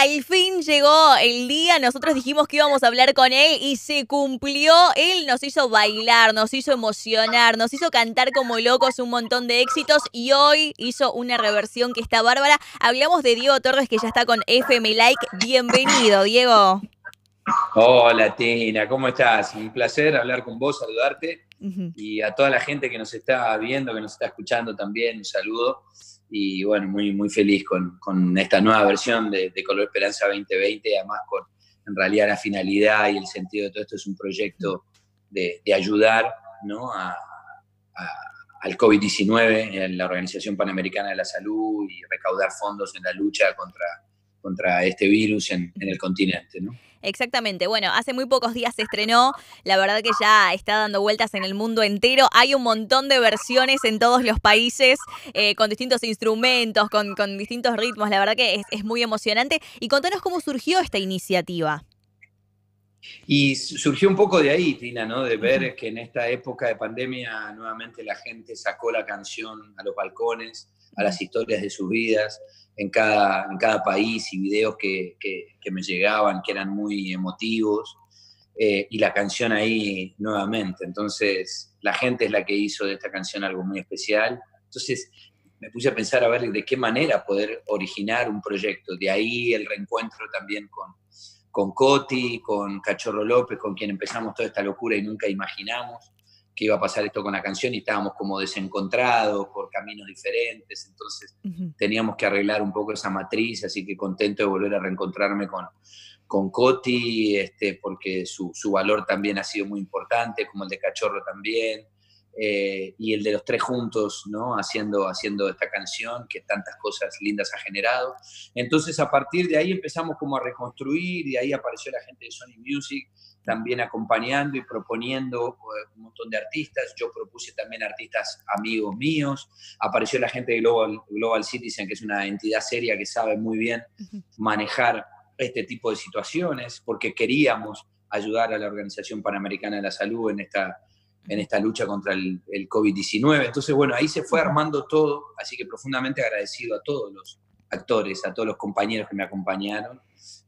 Al fin llegó el día, nosotros dijimos que íbamos a hablar con él y se cumplió. Él nos hizo bailar, nos hizo emocionar, nos hizo cantar como locos un montón de éxitos y hoy hizo una reversión que está bárbara. Hablamos de Diego Torres que ya está con FM Like. Bienvenido, Diego. Hola Tina, ¿cómo estás? Un placer hablar con vos, saludarte y a toda la gente que nos está viendo, que nos está escuchando también, un saludo y bueno, muy, muy feliz con, con esta nueva versión de, Color Esperanza 2020, además con en realidad la finalidad y el sentido de todo esto es un proyecto de, de ayudar ¿no? al COVID-19 en la Organización Panamericana de la Salud y recaudar fondos en la lucha contra, contra este virus en, en el continente. ¿no? Exactamente. Bueno, hace muy pocos días se estrenó. La verdad que ya está dando vueltas en el mundo entero. Hay un montón de versiones en todos los países eh, con distintos instrumentos, con, distintos ritmos. La verdad que es, muy emocionante. Y contanos cómo surgió esta iniciativa. Y surgió un poco de ahí, Tina, ¿no? De ver que en esta época de pandemia nuevamente la gente sacó la canción a los balcones, a las historias de sus vidas en cada, en cada país y videos que, que, me llegaban que eran muy emotivos. Eh, y la canción ahí nuevamente. Entonces, la gente es la que hizo de esta canción algo muy especial. Entonces, me puse a pensar a ver de qué manera poder originar un proyecto. De ahí el reencuentro también con, con Coti, con Cachorro López, con quien empezamos toda esta locura y nunca imaginamos que iba a pasar esto con la canción y estábamos como desencontrados por caminos diferentes, entonces teníamos que arreglar un poco esa matriz, así que contento de volver a reencontrarme con, con Coti, este, porque su, su valor también ha sido muy importante, como el de Cachorro también, eh, y el de los tres juntos, ¿no? Haciendo, haciendo esta canción que tantas cosas lindas ha generado. Entonces, a partir de ahí empezamos como a reconstruir, y ahí apareció la gente de Sony Music, también acompañando y proponiendo eh, un montón de artistas. Yo propuse también artistas amigos míos. Apareció la gente de Global, Global Citizen, que es una entidad seria que sabe muy bien manejar este tipo de situaciones, porque queríamos ayudar a la Organización Panamericana de la Salud en esta, en esta lucha contra el, el COVID-19. Entonces, bueno, ahí se fue armando todo, así que profundamente agradecido a todos los actores, a todos los compañeros que me acompañaron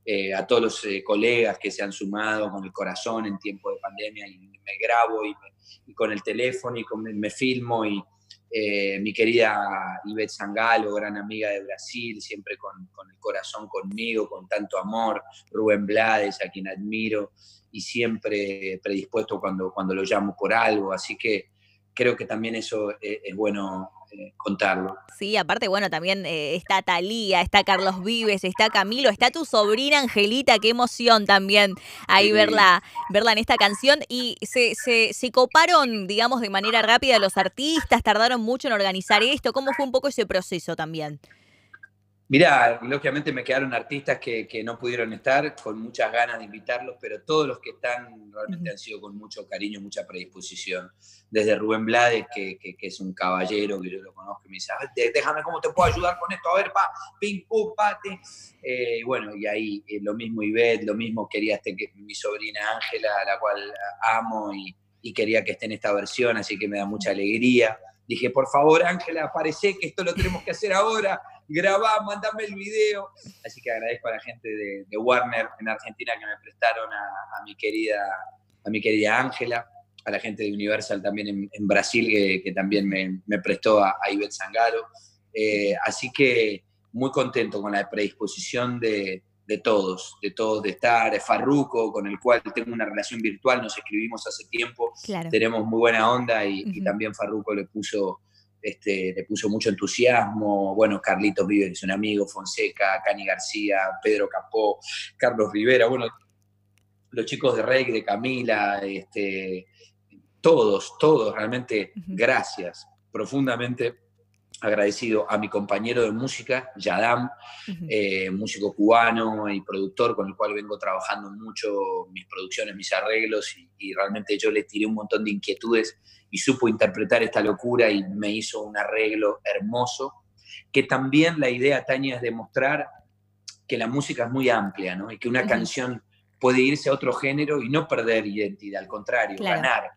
eh, a todos los eh, colegas que se han sumado con el corazón en tiempo de pandemia y me grabo y, con el teléfono y me, filmo y eh, mi querida Ivette Sangalo, gran amiga de Brasil, siempre con, con, el corazón conmigo, con tanto amor, Rubén Blades, a quien admiro y siempre predispuesto cuando, cuando lo llamo por algo, así que creo que también eso es bueno eh, contarlo. Sí, aparte, bueno, también eh, está Talía, está Carlos Vives, está Camilo, está tu sobrina Angelita, qué emoción también ahí verla, verla en esta canción. Y se, se, se coparon, digamos, de manera rápida los artistas, tardaron mucho en organizar esto. ¿Cómo fue un poco ese proceso también? Mirá, lógicamente me quedaron artistas que, no pudieron estar, con muchas ganas de invitarlos, pero todos los que están realmente han sido con mucho cariño, mucha predisposición. Desde Rubén Blades, que, es un caballero, que yo lo conozco, y me dice, déjame cómo te puedo ayudar con esto, a ver, pa, ping, pum, pate. Eh, bueno, y ahí eh, lo mismo Ivette, lo mismo quería este, que, mi sobrina Ángela, a la cual amo y, y quería que esté en esta versión, así que me da mucha alegría. Dije, por favor, Ángela, aparece que esto lo tenemos que hacer ahora grabá, mandame el video. Así que agradezco a la gente de, Warner en Argentina que me prestaron a, mi querida a mi querida Ángela, a la gente de Universal también en, Brasil que, también me, prestó a, a Ivette Sangaro. Eh, así que muy contento con la predisposición de, todos, de todos de estar, Farruco, con el cual tengo una relación virtual, nos escribimos hace tiempo, tenemos muy buena onda y, y también Farruco le puso este, le puso mucho entusiasmo. Bueno, Carlitos Vive, que es un amigo, Fonseca, Cani García, Pedro Capó, Carlos Rivera, bueno, los chicos de Rey, de Camila, este, todos, todos, realmente gracias, profundamente agradecido a mi compañero de música, Yadam, eh, músico cubano y productor con el cual vengo trabajando mucho mis producciones, mis arreglos y, y realmente yo le tiré un montón de inquietudes y supo interpretar esta locura y me hizo un arreglo hermoso, que también la idea, Tania, es demostrar que la música es muy amplia, ¿no? Y que una canción puede irse a otro género y no perder identidad, al contrario, ganar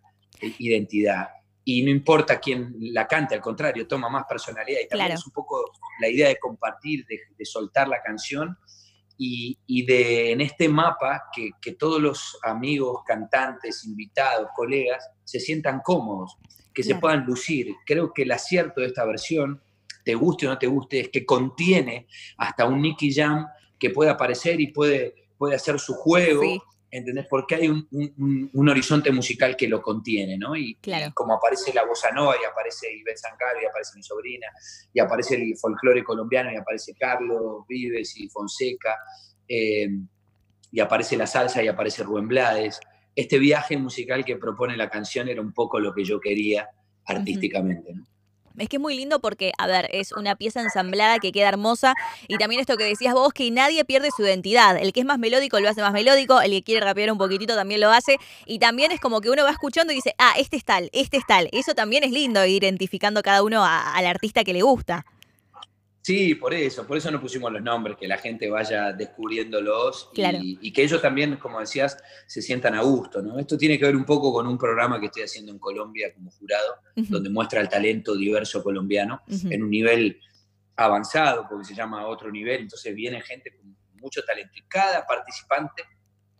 identidad. Y no importa quién la cante, al contrario, toma más personalidad. Y también es un poco la idea de compartir, de, de soltar la canción y, de, en este mapa que, que, todos los amigos, cantantes, invitados, colegas se sientan cómodos, que se puedan lucir. Creo que el acierto de esta versión, te guste o no te guste, es que contiene hasta un Nicky Jam que puede aparecer y puede, puede hacer su juego. ¿Entendés? Porque hay un, horizonte musical que lo contiene, ¿no? Y, como aparece la bossa nova, y aparece Ivette Sangalo, y aparece mi sobrina, y aparece el folclore colombiano, y aparece Carlos Vives y Fonseca, eh, y aparece la salsa, y aparece Rubén Blades. Este viaje musical que propone la canción era un poco lo que yo quería artísticamente, ¿no? Es que es muy lindo porque, a ver, es una pieza ensamblada que queda hermosa y también esto que decías vos, que nadie pierde su identidad. El que es más melódico lo hace más melódico, el que quiere rapear un poquitito también lo hace y también es como que uno va escuchando y dice, ah, este es tal, este es tal. Eso también es lindo, identificando cada uno al artista que le gusta. Sí, por eso, por eso no pusimos los nombres, que la gente vaya descubriéndolos y, que ellos también, como decías, se sientan a gusto, ¿no? Esto tiene que ver un poco con un programa que estoy haciendo en Colombia como jurado, donde muestra el talento diverso colombiano en un nivel avanzado, porque se llama otro nivel, entonces viene gente con mucho talento y cada participante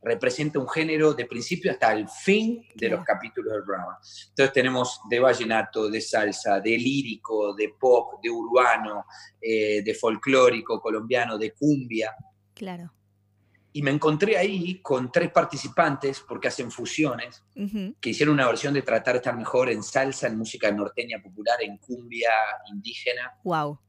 representa un género de principio hasta el fin de los capítulos del programa. Entonces tenemos de vallenato, de salsa, de lírico, de pop, de urbano, eh, de folclórico colombiano, de cumbia. Claro. Y me encontré ahí con tres participantes, porque hacen fusiones, que hicieron una versión de Tratar de estar mejor en salsa, en música norteña popular, en cumbia indígena. Wow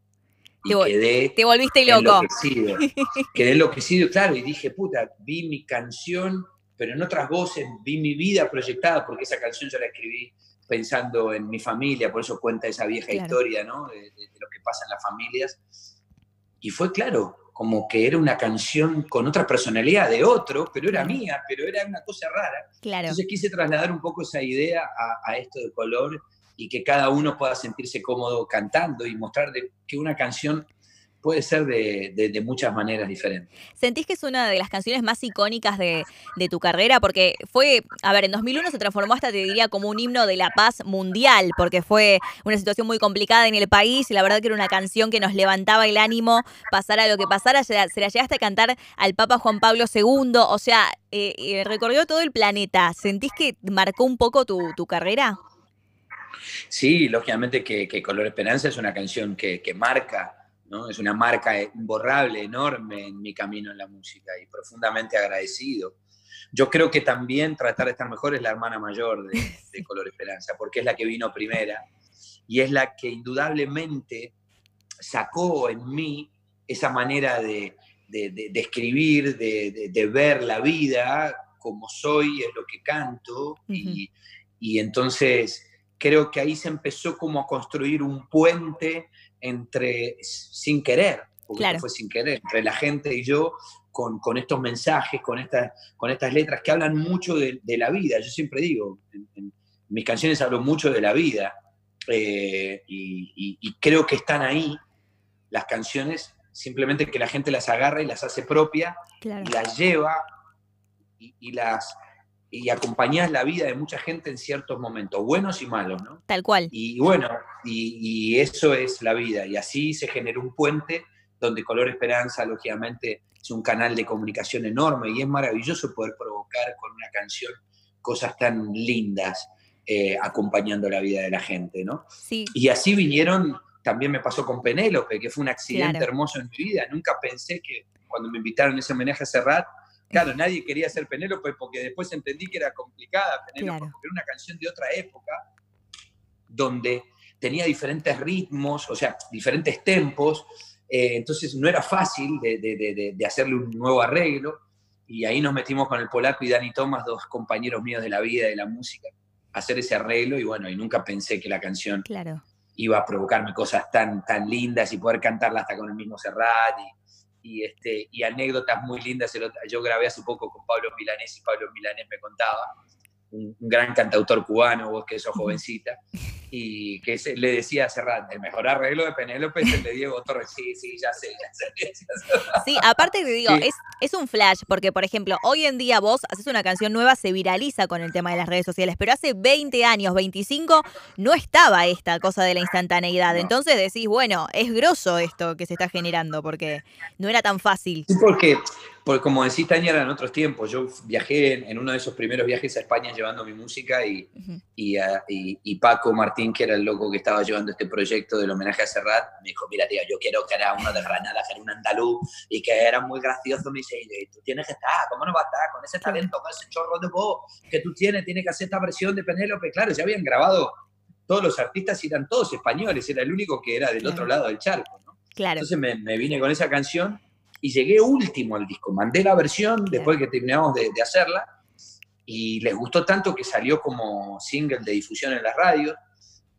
te, te volviste loco. Enloquecido. Quedé enloquecido, claro, y dije, puta, vi mi canción, pero en otras voces, vi mi vida proyectada, porque esa canción yo la escribí pensando en mi familia, por eso cuenta esa vieja historia, ¿no? De, lo que pasa en las familias. Y fue claro, como que era una canción con otra personalidad de otro, pero era mía, pero era una cosa rara. Claro. Entonces quise trasladar un poco esa idea a, a esto de color y que cada uno pueda sentirse cómodo cantando y mostrar de, que una canción puede ser de, muchas maneras diferentes. ¿Sentís que es una de las canciones más icónicas de, tu carrera? Porque fue, a ver, en 2001 se transformó hasta, te diría, como un himno de la paz mundial, porque fue una situación muy complicada en el país y la verdad que era una canción que nos levantaba el ánimo, pasara lo que pasara, se la llegaste a cantar al Papa Juan Pablo II, o sea, eh, eh, recorrió todo el planeta. ¿Sentís que marcó un poco tu, tu carrera? Sí, lógicamente que, Color Esperanza es una canción que, marca, ¿no? es una marca imborrable, enorme en mi camino en la música y profundamente agradecido. Yo creo que también Tratar de estar mejor es la hermana mayor de, Color Esperanza, porque es la que vino primera y es la que indudablemente sacó en mí esa manera de, escribir, de, ver la vida como soy, es lo que canto, y, y, entonces creo que ahí se empezó como a construir un puente entre, sin querer, porque fue sin querer, entre la gente y yo, con, con estos mensajes, con, estas con estas letras que hablan mucho de, la vida. Yo siempre digo, en, mis canciones hablo mucho de la vida eh, y, creo que están ahí las canciones, simplemente que la gente las agarra y las hace propia y las lleva y, las, y acompañás la vida de mucha gente en ciertos momentos, buenos y malos, ¿no? Tal cual. Y bueno, y, eso es la vida. Y así se generó un puente donde Color Esperanza, lógicamente, es un canal de comunicación enorme y es maravilloso poder provocar con una canción cosas tan lindas eh, acompañando la vida de la gente, ¿no? Sí. Y así vinieron, también me pasó con Penélope, que fue un accidente hermoso en mi vida. Nunca pensé que cuando me invitaron a ese homenaje a Serrat, Claro, nadie quería ser Penélope porque después entendí que era complicada Penélope, porque era una canción de otra época donde tenía diferentes ritmos, o sea, diferentes tempos, eh, entonces no era fácil de, hacerle un nuevo arreglo, y ahí nos metimos con el polaco y Dani Thomas, dos compañeros míos de la vida, de la música, a hacer ese arreglo, y bueno, y nunca pensé que la canción iba a provocarme cosas tan, tan lindas y poder cantarla hasta con el mismo Serrat, y, y, este, y anécdotas muy lindas. Yo grabé hace poco con Pablo Milanés y Pablo Milanés me contaba, un, gran cantautor cubano, vos que sos jovencita, y que le decía a Serrat, el mejor arreglo de Penélope es el de Diego Torres. Sí, sí, ya sé, ya sé. Sí, aparte te digo, es es un flash, porque por ejemplo, hoy en día vos haces una canción nueva, se viraliza con el tema de las redes sociales, pero hace 20 años, 25, no estaba esta cosa de la instantaneidad. Entonces decís, bueno, es grosso esto que se está generando, porque no era tan fácil. Sí, porque porque como decís, Tania, eran otros tiempos. Yo viajé en, uno de esos primeros viajes a España llevando mi música y, y, Paco Martín, que era el loco que estaba llevando este proyecto del homenaje a Serrat, me dijo, mira, tío, yo quiero que era uno de Granada, que era un andaluz y que era muy gracioso. Me dice, tú tienes que estar, ¿cómo no va a estar? Con ese talento, con ese chorro de voz que tú tienes, tienes que hacer esta versión de Penélope. Claro, ya habían grabado todos los artistas y eran todos españoles, era el único que era del otro lado del charco. ¿no? Claro. Entonces me, me vine con esa canción y llegué último al disco. Mandé la versión después que terminamos de, hacerla y les gustó tanto que salió como single de difusión en la radio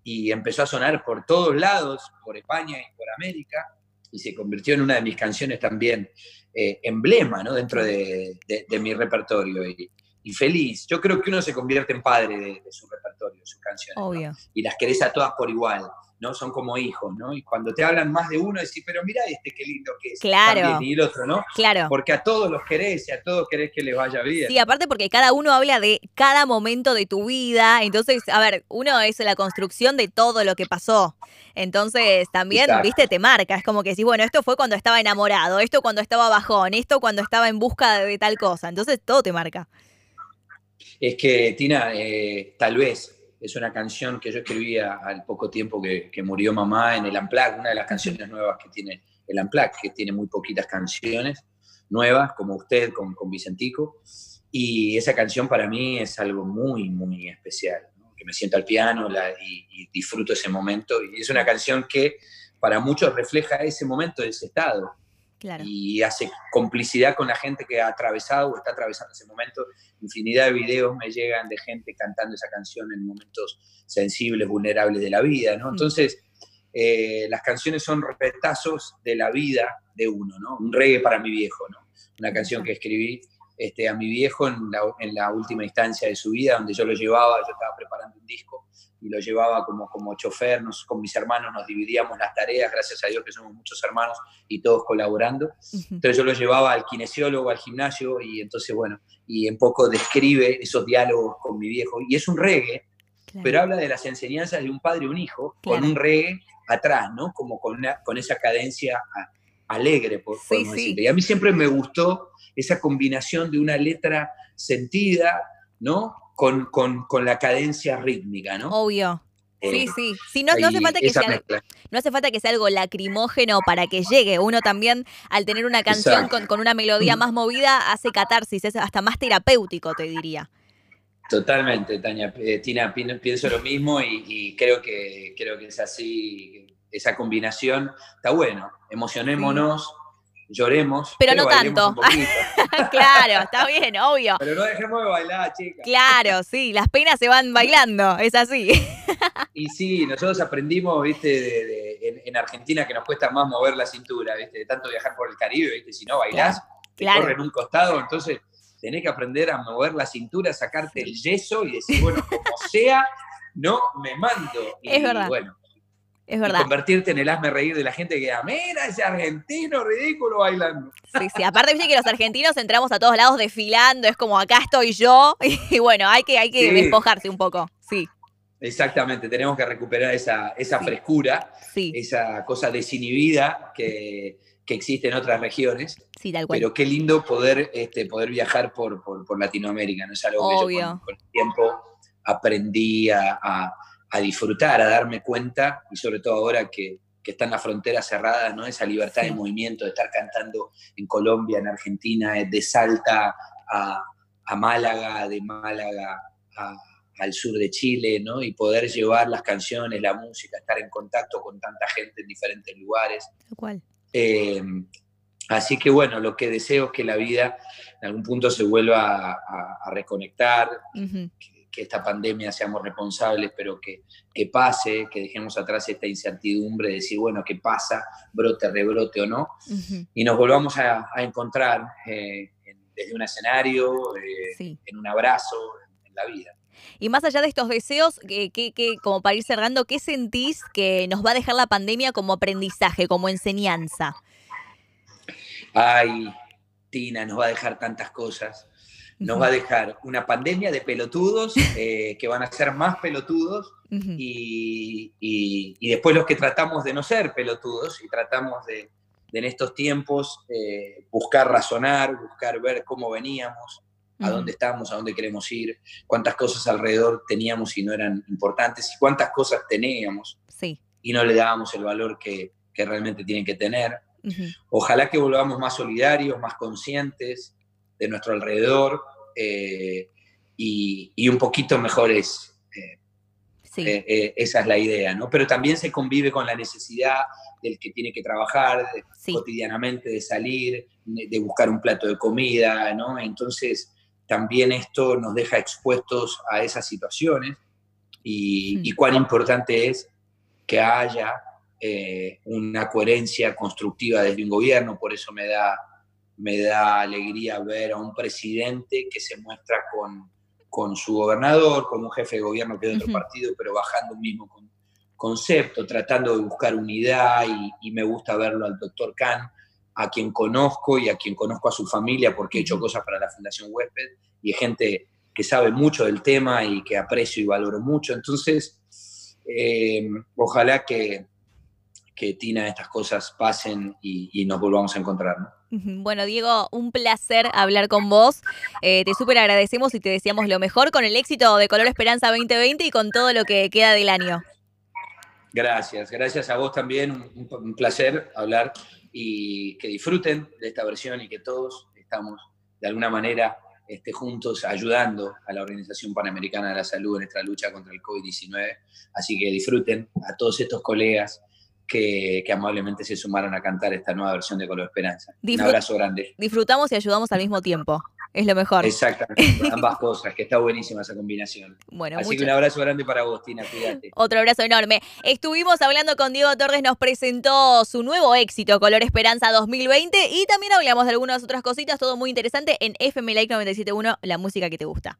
y empezó a sonar por todos lados, por España y por América, y se convirtió en una de mis canciones también eh, emblema ¿no? dentro de, mi repertorio. Y, feliz. Yo creo que uno se convierte en padre de, su repertorio, sus canciones. Y las querés a todas por igual. ¿No? Son como hijos, ¿no? Y cuando te hablan más de uno, decís, pero mira este qué lindo que es. Claro. y el otro, ¿no? Claro. Porque a todos los querés y a todos querés que les vaya bien. Sí, aparte porque cada uno habla de cada momento de tu vida. Entonces, a ver, uno es la construcción de todo lo que pasó. Entonces, también, viste, te marca. Es como que decís, bueno, esto fue cuando estaba enamorado, esto cuando estaba bajón, esto cuando estaba en busca de, tal cosa. Entonces, todo te marca. Es que, Tina, eh, tal vez es una canción que yo escribía al poco tiempo que, murió mamá en el Amplac, una de las canciones nuevas que tiene el Amplac, que tiene muy poquitas canciones nuevas, como usted con, Vicentico. Y esa canción para mí es algo muy, muy especial, que me siento al piano y, disfruto ese momento. Y es una canción que para muchos refleja ese momento, ese estado. Y hace complicidad con la gente que ha atravesado o está atravesando ese momento. Infinidad de videos me llegan de gente cantando esa canción en momentos sensibles, vulnerables de la vida, ¿no? Mm. Entonces, eh, las canciones son retazos de la vida de uno, ¿no? Un reggae para mi viejo, ¿no? Una canción que escribí este, a mi viejo en la, en la última instancia de su vida, donde yo lo llevaba, yo estaba preparando un disco y lo llevaba como, como chofer, con mis hermanos nos dividíamos las tareas, gracias a Dios que somos muchos hermanos y todos colaborando. Entonces yo lo llevaba al kinesiólogo, al gimnasio y entonces, bueno, y en poco describe esos diálogos con mi viejo. Y es un reggae, pero habla de las enseñanzas de un padre y un hijo, con un reggae atrás, ¿no? Como con, una, con esa cadencia alegre, por, sí, sí. Y a mí siempre me gustó esa combinación de una letra sentida, ¿no? con, con, la cadencia rítmica, ¿no? Obvio. Sí, eh, sí. sí no, hace falta que sea, no hace falta que sea algo lacrimógeno para que llegue. Uno también, al tener una canción con, una melodía más movida, hace catarsis, es hasta más terapéutico, te diría. Totalmente, Tania. Eh, Tina, pienso lo mismo y, creo, que, creo que es así, esa combinación está bueno. Emocionémonos lloremos. Pero, no tanto. claro, está bien, obvio. Pero no dejemos de bailar, chicas. Claro, sí, las penas se van bailando, es así. y sí, nosotros aprendimos, viste, en, Argentina que nos cuesta más mover la cintura, viste, de tanto viajar por el Caribe, viste, si no bailás, te corre en un costado, entonces tenés que aprender a mover la cintura, sacarte el yeso y decir, bueno, como sea, no me mando. Y, es verdad. bueno, es verdad. convertirte en el hazme reír de la gente que diga, mira ese argentino ridículo bailando. Sí, sí. Aparte, viste que los argentinos entramos a todos lados desfilando, es como acá estoy yo. Y bueno, hay que, hay que despojarse un poco. Sí. Exactamente, tenemos que recuperar esa, esa frescura, esa cosa desinhibida que, que existe en otras regiones. Sí, tal cual. Pero qué lindo poder, este, poder viajar por, por, Latinoamérica, ¿no? Es algo que yo con, el tiempo aprendí a a disfrutar, a darme cuenta, y sobre todo ahora que, que están las fronteras cerradas, ¿no? Esa libertad de movimiento, de estar cantando en Colombia, en Argentina, eh, de Salta a, Málaga, de Málaga al sur de Chile, ¿no? Y poder llevar las canciones, la música, estar en contacto con tanta gente en diferentes lugares. cual. Eh, así que bueno, lo que deseo es que la vida en algún punto se vuelva a, reconectar, que esta pandemia seamos responsables, pero que, que, pase, que dejemos atrás esta incertidumbre de decir, bueno, ¿qué pasa? Brote, rebrote o no. Y nos volvamos a, encontrar eh, desde un escenario, eh, en un abrazo, en, la vida. Y más allá de estos deseos, que, que, como para ir cerrando, ¿qué sentís que nos va a dejar la pandemia como aprendizaje, como enseñanza? Ay, Tina, nos va a dejar tantas cosas. Nos va a dejar una pandemia de pelotudos eh, que van a ser más pelotudos y, después los que tratamos de no ser pelotudos y tratamos de, en estos tiempos eh, buscar razonar, buscar ver cómo veníamos, a dónde estamos, a dónde queremos ir, cuántas cosas alrededor teníamos y no eran importantes, y cuántas cosas teníamos y no le dábamos el valor que, realmente tienen que tener. Ojalá que volvamos más solidarios, más conscientes de nuestro alrededor eh, y, un poquito mejores. Eh, eh, esa es la idea, ¿no? Pero también se convive con la necesidad del que tiene que trabajar cotidianamente, de salir, de buscar un plato de comida, ¿no? Entonces, también esto nos deja expuestos a esas situaciones y, cuán importante es que haya eh, una coherencia constructiva desde un gobierno, por eso me da, me da alegría ver a un presidente que se muestra con, con su gobernador, con un jefe de gobierno que es de otro partido, pero bajando un mismo concepto, tratando de buscar unidad y, y me gusta verlo al doctor Khan a quien conozco y a quien conozco a su familia porque he hecho cosas para la Fundación Huésped y es gente que sabe mucho del tema y que aprecio y valoro mucho. Entonces, eh, ojalá que, que Tina estas cosas pasen y, nos volvamos a encontrar. Bueno, Diego, un placer hablar con vos. Eh, te súper agradecemos y te deseamos lo mejor con el éxito de Color Esperanza 2020 y con todo lo que queda del año. Gracias, gracias a vos también. un placer hablar y que disfruten de esta versión y que todos estamos de alguna manera este, juntos ayudando a la Organización Panamericana de la Salud en esta lucha contra el COVID-19. Así que disfruten a todos estos colegas que, amablemente se sumaron a cantar esta nueva versión de Color Esperanza. un abrazo grande. Disfrutamos y ayudamos al mismo tiempo es lo mejor. Exactamente, ambas cosas, que está buenísima esa combinación. Bueno, Así que un abrazo grande para vos, Tina, cuídate. Otro abrazo enorme. Estuvimos hablando con Diego Torres, nos presentó su nuevo éxito, Color Esperanza 2020, y también hablamos de algunas otras cositas, todo muy interesante en FM Like 971, la música que te gusta.